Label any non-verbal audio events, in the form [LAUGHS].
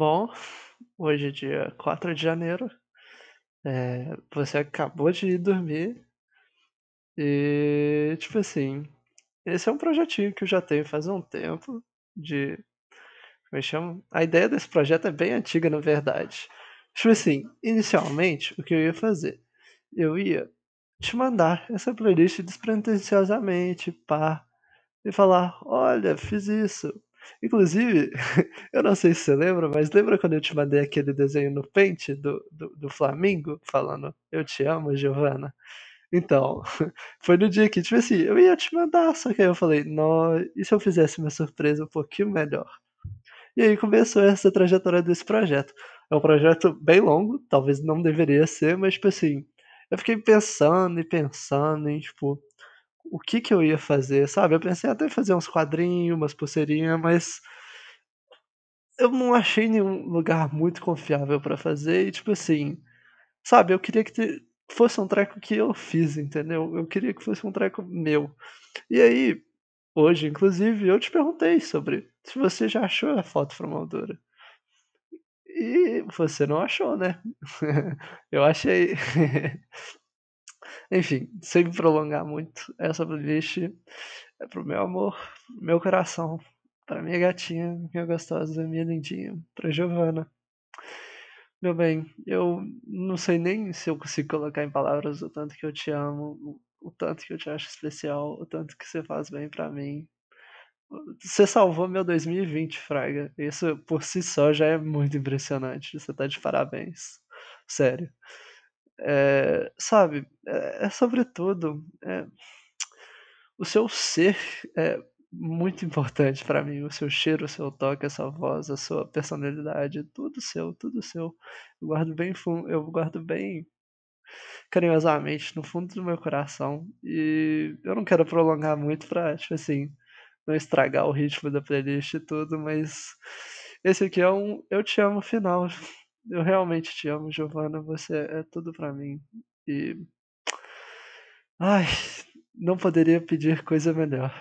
Bom, hoje é dia 4 de janeiro, eh, você acabou de dormir e, tipo assim, esse é um projetinho que eu já tenho faz um tempo de como é que chama? A ideia desse projeto é bem antiga, na verdade. Tipo assim, inicialmente, o que eu ia fazer? Eu ia te mandar essa playlist despretensiosamente, pá, e falar: "Olha, fiz isso". Inclusive, [LAUGHS] eu não sei se você lembra, mas lembra quando eu te mandei aquele desenho no Paint do do do Flamingo falando: "Eu te amo, Giovanna"? Então, [LAUGHS] foi no dia que, tipo assim, eu ia te mandar, só que aí eu falei: "Nó e se eu fizesse uma surpresa um pouquinho melhor?". E aí começou essa trajetória desse projeto. É um projeto bem longo, talvez não deveria ser, mas, tipo assim, eu fiquei pensando e pensando em, tipo, o que que eu ia fazer, sabe? Eu pensei até em fazer uns quadrinho, umas pulseirinha, mas eu não achei nenhum lugar muito confiável pra fazer e, tipo assim, sabe, eu queria que te fosse um treco que eu fiz, entendeu? Eu queria que fosse um treco meu. E aí, hoje, inclusive, eu te perguntei sobre se você já achou a foto moldura. E você não achou, né? [LAUGHS] Eu achei. [LAUGHS] Enfim, sem me prolongar muito, essa playlist é para o meu amor, meu coração, pra minha gatinha, minha gostosa, minha lindinha, pra Giovanna. Meu bem, eu não sei nem se eu consigo colocar em palavras o tanto que eu te amo, o tanto que eu te acho especial, o tanto que você faz bem pra mim. Você salvou meu 2020 fraga, isso por si só já é muito impressionante, você tá de parabéns, sério. Eh, sabe, é é sobre tudo, eh, o seu ser é muito importante pra mim, o seu cheiro, o seu toque, a sua voz, a sua personalidade, tudo seu, tudo seu. Eu guardo bem eu guardo bem carinhosamente no fundo do meu coração e eu não quero prolongar muito pra, tipo assim, não estragar o ritmo da playlist e tudo, mas esse aqui é um eu te amo final. Eu realmente te amo, Giovanna, você é tudo pra mim e ai, não poderia pedir coisa melhor.